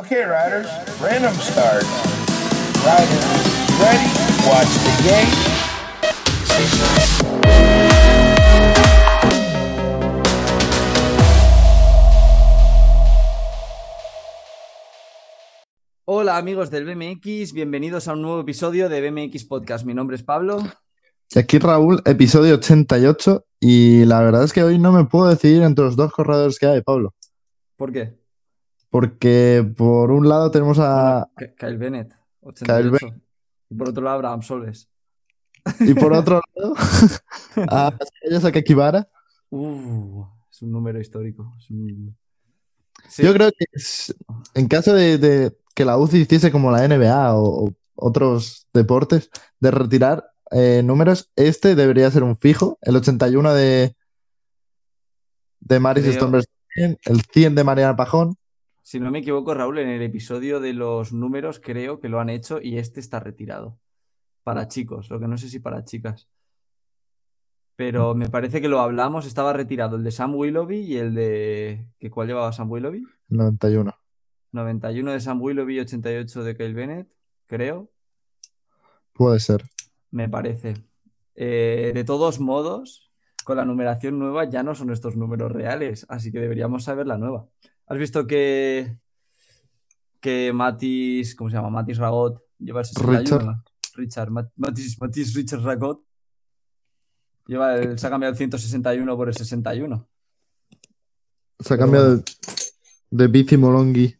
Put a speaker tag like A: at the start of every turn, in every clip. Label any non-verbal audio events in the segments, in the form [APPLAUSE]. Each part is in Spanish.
A: Okay, riders, random start. Riders, ready? Watch the game.
B: Hola amigos del BMX, bienvenidos a un nuevo episodio de BMX Podcast. Mi nombre es Pablo.
C: Y aquí Raúl, episodio 88. Y la verdad es que hoy no me puedo decidir entre los dos corredores que hay, Pablo.
B: ¿Por qué?
C: Porque por un lado tenemos a.
B: Kyle Bennett,
C: Kyle
B: 88. Y por otro lado, Abraham Solves.
C: Y por otro [LAUGHS] lado, [LAUGHS] a Sakakibara.
B: Uh, es un número histórico. es un- Sí,
C: Yo creo que es- en caso de, de que la UCI hiciese como la NBA o, o otros deportes, de retirar eh, números, este debería ser un fijo. El 81 de, de Maris Stomberg, el 100 de Mariana Pajón.
B: Si no me equivoco, Raúl, en el episodio de los números creo que lo han hecho y este está retirado. Para chicos, lo que no sé si para chicas. Pero me parece que lo hablamos, estaba retirado el de Sam Willoughby y el de... ¿que ¿Cuál llevaba Sam Willoughby?
C: 91.
B: 91 de Sam Willoughby, 88 de Kyle Bennett, creo,
C: Puede ser.
B: me parece. Eh, de todos modos, con la numeración nueva ya no son estos números reales, así que deberíamos saber la nueva. ¿Has visto que, que Matis, ¿cómo se llama? Matis Ragot lleva el 61?
C: Richard.
B: Richard, Mat- Matis, Matis Richard Ragot lleva el, se ha cambiado el 161 por el 61.
C: Se ha cambiado de, de bici Molongi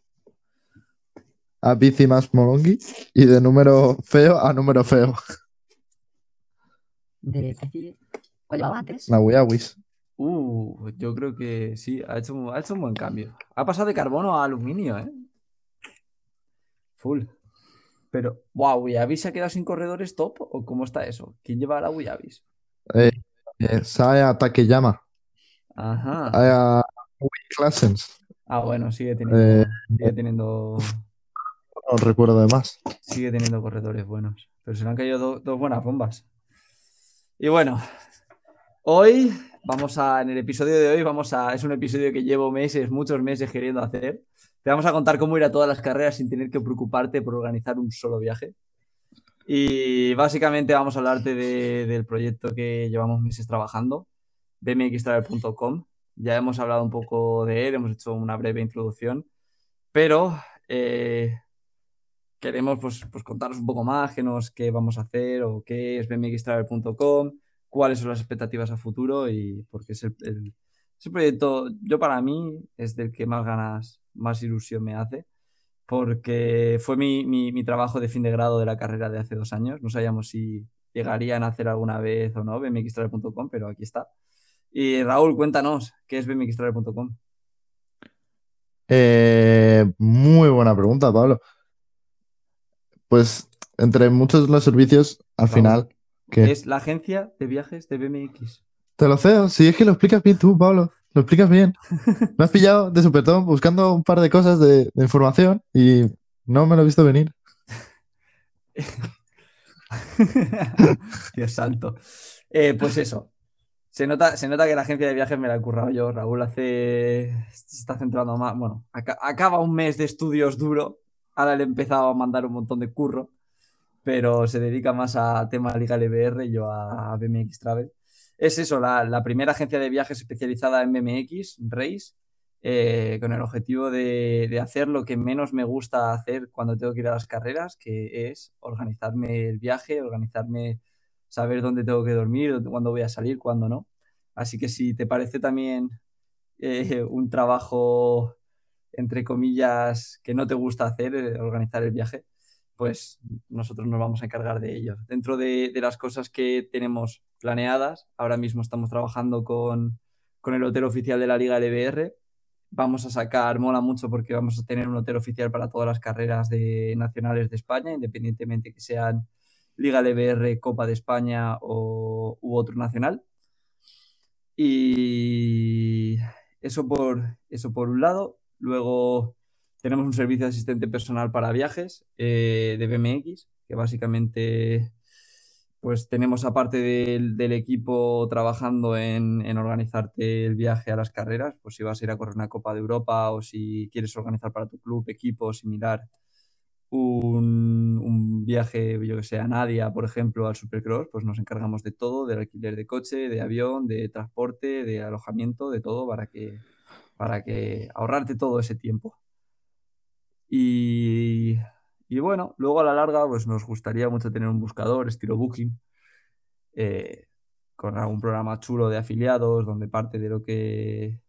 C: a bici más Molongi y de número feo a número feo.
D: de decir cuál llevaba antes.
C: La Wiawis.
B: Uh, yo creo que sí, ha hecho, un- ha hecho un buen cambio. Ha pasado de carbono a aluminio, ¿eh? Full. Pero, wow, ¿Wiavis se ha quedado sin corredores top? ¿O cómo está eso? ¿Quién lleva a la Wiavis?
C: Eh, Saya Takeyama.
B: Ajá.
C: A Classens.
B: Ah, bueno, sigue teniendo,
C: Eh,
B: sigue teniendo,
C: no recuerdo de más.
B: sigue teniendo corredores buenos. Pero se le han caído do- dos buenas bombas. Y bueno, hoy vamos a, en el episodio de hoy, vamos a, es un episodio que llevo meses, muchos meses queriendo hacer. Te vamos a contar cómo ir a todas las carreras sin tener que preocuparte por organizar un solo viaje. Y básicamente vamos a hablarte de- del proyecto que llevamos meses trabajando, bmxtravel.com. Ya hemos hablado un poco de él, hemos hecho una breve introducción, pero eh, queremos pues, pues contaros un poco más qué, nos, qué vamos a hacer o qué es bmxtravel.com, cuáles son las expectativas a futuro y porque es el, proyecto, yo para mí es del que más ganas, más ilusión me hace, porque fue mi, mi- mi trabajo de fin de grado de la carrera de hace dos años. No sabíamos si llegarían a hacer alguna vez o no bmxtravel.com, pero aquí está. Y Raúl, cuéntanos, ¿qué es bmxtravel.com?
C: Eh, muy buena pregunta, Pablo. Pues entre muchos de los servicios, al
B: Raúl.
C: final,
B: Es la agencia de viajes de BMX.
C: te lo cedo. Si es que lo explicas bien tú, Pablo. Lo explicas bien. Me has pillado de supetón buscando un par de cosas de, de información y no me lo he visto venir. [LAUGHS]
B: Dios santo. Eh, pues eso. Se nota, se nota que la agencia de viajes me la he currado yo. Raúl hace. Se está centrando más. Bueno, aca- acaba un mes de estudios duro. Ahora le he empezado a mandar un montón de curro. Pero se dedica más a tema Liga LBR y yo a, BMX Travel. Es eso, la, primera agencia de viajes especializada en BMX, Race, eh, con el objetivo de, hacer lo que menos me gusta hacer cuando tengo que ir a las carreras, que es organizarme el viaje, organizarme, saber dónde tengo que dormir, cuándo voy a salir, cuándo no. Así que si te parece también eh, un trabajo, entre comillas, que no te gusta hacer, eh, organizar el viaje, pues nosotros nos vamos a encargar de ello. Dentro de, de las cosas que tenemos planeadas, ahora mismo estamos trabajando con, con el hotel oficial de la Liga LBR. Vamos a sacar, mola mucho porque vamos a tener un hotel oficial para todas las carreras de, nacionales de España, independientemente que sean Liga LBR, Copa de España o, u otro nacional. Y eso por, eso por un lado. Luego tenemos un servicio de asistente personal para viajes eh, de BMX, que básicamente pues tenemos aparte del, equipo trabajando en, en organizarte el viaje a las carreras, pues si vas a ir a correr una Copa de Europa o si quieres organizar para tu club, equipo similar, un, un viaje, yo que sé, a Nadia, por ejemplo, al Supercross, pues nos encargamos de todo, del alquiler de coche, de avión, de transporte, de alojamiento, de todo para que, para que ahorrarte todo ese tiempo. Y, bueno, luego a la larga, pues nos gustaría mucho tener un buscador estilo Booking, eh, con algún programa chulo de afiliados, donde parte de lo que,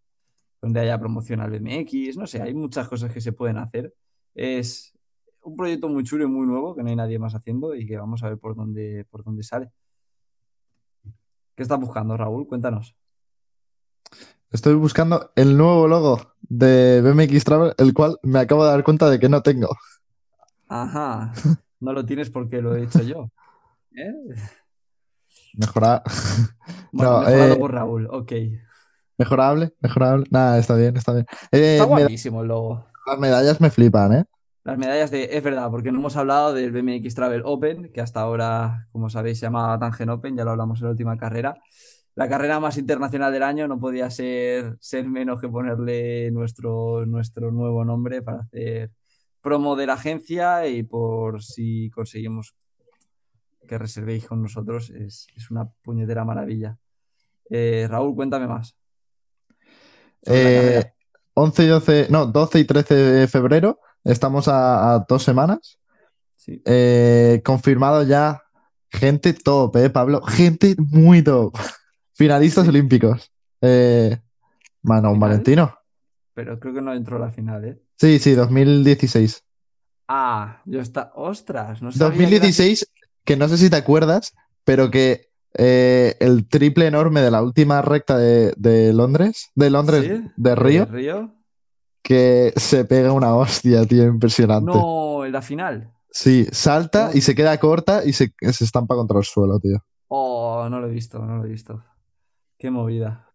B: donde haya promoción al BMX, no sé, hay muchas cosas que se pueden hacer. Es un proyecto muy chulo y muy nuevo que no hay nadie más haciendo y que vamos a ver por dónde, por dónde sale. ¿Qué estás buscando, Raúl? Cuéntanos.
C: Estoy buscando el nuevo logo de BMX Travel, el cual me acabo de dar cuenta de que no tengo.
B: Ajá, [LAUGHS] no lo tienes porque lo he hecho yo. ¿Eh?
C: Mejora... [LAUGHS]
B: Bueno,
C: No,
B: mejorado
C: eh,
B: por Raúl, ok.
C: Mejorable, mejorable. Nada, está bien, está bien. Eh,
B: Está guapísimo el logo.
C: las medallas me flipan, ¿eh?
B: Las medallas de, es verdad, porque no hemos hablado del BMX Travel Open, que hasta ahora, como sabéis, se llama Tangen Open, ya lo hablamos en la última carrera. La carrera más internacional del año no podía ser, ser menos que ponerle nuestro, nuestro nuevo nombre para hacer promo de la agencia y por si conseguimos que reservéis con nosotros, es, es una puñetera maravilla. Eh, Raúl, cuéntame más.
C: Eh,
B: carrera.
C: 11 y 12, no, 12 y 13 de febrero, estamos a, a dos semanas.
B: Sí.
C: Eh, confirmado ya gente top, ¿eh, Pablo? Gente muy top. Finalistas olímpicos. Eh, Manon
B: ¿Final?
C: Valentino.
B: Pero creo que no entró a la final, ¿eh?
C: Sí, sí, 2016.
B: Ah, yo está. ¡Ostras! No que era-
C: 2016, que no sé si te acuerdas, pero que eh, el triple enorme de la última recta de, de Londres, de Londres,
B: ¿Sí?
C: de Río,
B: ¿De Río?
C: que se pega una hostia, tío, impresionante.
B: No, en la final.
C: Sí, salta y se queda corta y se, se estampa contra el suelo, tío.
B: Oh, no lo he visto, no lo he visto. Qué movida.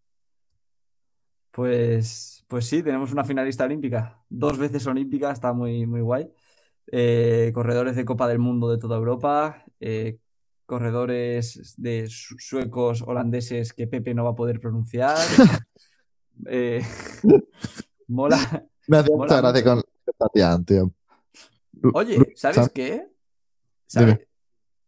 B: Pues, pues sí, tenemos una finalista olímpica. Dos veces olímpica, está muy, muy guay. Eh, corredores de Copa del Mundo de toda Europa. eh, corredores de su- suecos, holandeses que Pepe no va a poder pronunciar. [LAUGHS] Eh, [LAUGHS] mola.
C: Me hace
B: Mola
C: mucha gracia con Sebastián, tío.
B: Oye,
C: Lu-
B: ¿sabes
C: ¿sabes?
B: qué? ¿Sabes?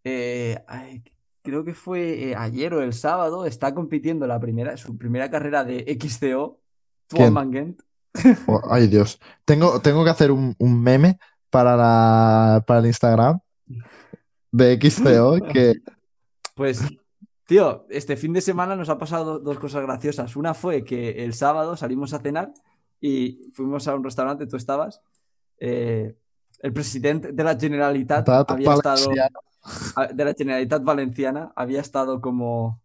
B: Eh, ay, creo que fue eh, ayer o el sábado, está compitiendo la primera, su primera carrera de XCO, Tuan. Mangent.
C: Oh, ay, Dios. Tengo, tengo que hacer un, un meme para, la, para el Instagram de XCO que [LAUGHS]
B: Pues, tío, este fin de semana nos ha pasado do- dos cosas graciosas. Una fue que el sábado salimos a cenar y fuimos a un restaurante, tú estabas. eh, el presidente de la Generalitat
C: Tat
B: había estado. De la Generalitat Valenciana había estado como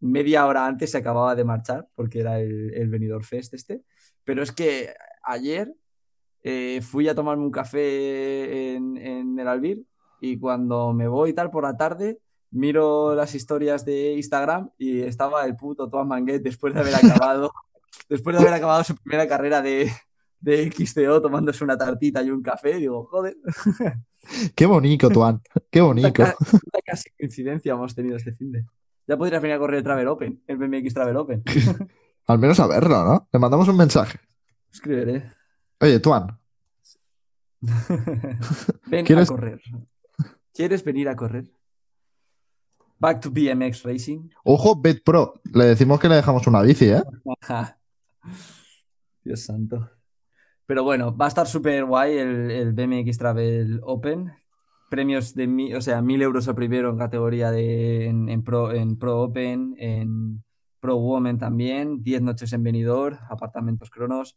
B: media hora antes, se acababa de marchar porque era el, el Benidorm Fest este. Pero es que ayer eh, fui a tomarme un café en, en el Albir y cuando me voy tal por la tarde miro las historias de Instagram y estaba el puto Tuan Manguet después de haber [LAUGHS] acabado después de haber acabado su primera carrera de, de XTO tomándose una tartita y un café. Digo, joder,
C: Qué bonito, Tuan. Qué bonito.
B: Puta casi coincidencia hemos tenido este fin de. Ya podrías venir a correr el Travel Open, el BMX Travel Open. [LAUGHS]
C: Al menos a verlo, ¿no? Le mandamos un mensaje.
B: Escribiré.
C: Oye, Tuan, [LAUGHS]
B: Ven
C: ¿Quieres-
B: a correr. ¿Quieres venir a correr? Back to BMX Racing.
C: ojo, Bet Pro. Le decimos que le dejamos una bici, ¿eh? [LAUGHS]
B: Dios santo. Pero bueno, va a estar súper guay el, el BMX Travel Open. Premios de mi, o sea, mil euros el primero en categoría de en, en Pro, en Pro Open, en Pro Women también, 10 noches en Benidorm, apartamentos cronos.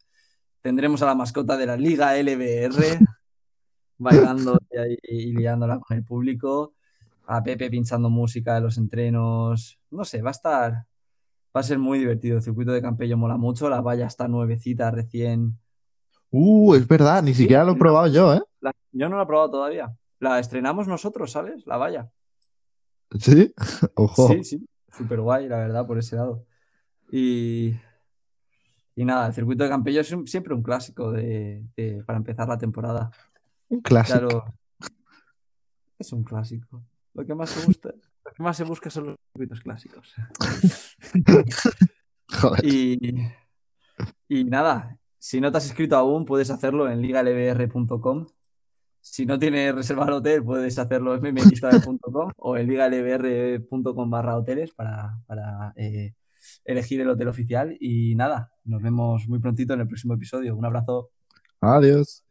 B: Tendremos a la mascota de la Liga LBR [LAUGHS] bailando y, liándola con el público. A Pepe pinchando música en los entrenos. No sé, va a estar. Va a ser muy divertido. El circuito de Campello mola mucho. La valla está nuevecita, recién.
C: Uh, es verdad, ni siquiera lo he probado yo, ¿eh?
B: La- Yo no la he probado todavía. La estrenamos nosotros, ¿sabes? La valla.
C: Sí, [LAUGHS] ojo.
B: Sí, sí. Súper guay, la verdad, por ese lado. Y. Y nada, el circuito de Campello es un- siempre un clásico de, de- para empezar la temporada.
C: Un clásico.
B: lo- Es un clásico. Lo que más se gusta, lo que más se busca son los circuitos clásicos. [LAUGHS] [LAUGHS]
C: Joder.
B: Y, y nada, si no te has inscrito aún, puedes hacerlo en ligalbr.com. Si no tienes reservado el hotel, puedes hacerlo en mmlistable.com [LAUGHS] o en ligalbr.com barra hoteles para, para, eh, elegir el hotel oficial. Y nada, nos vemos muy prontito en el próximo episodio. Un abrazo.
C: Adiós.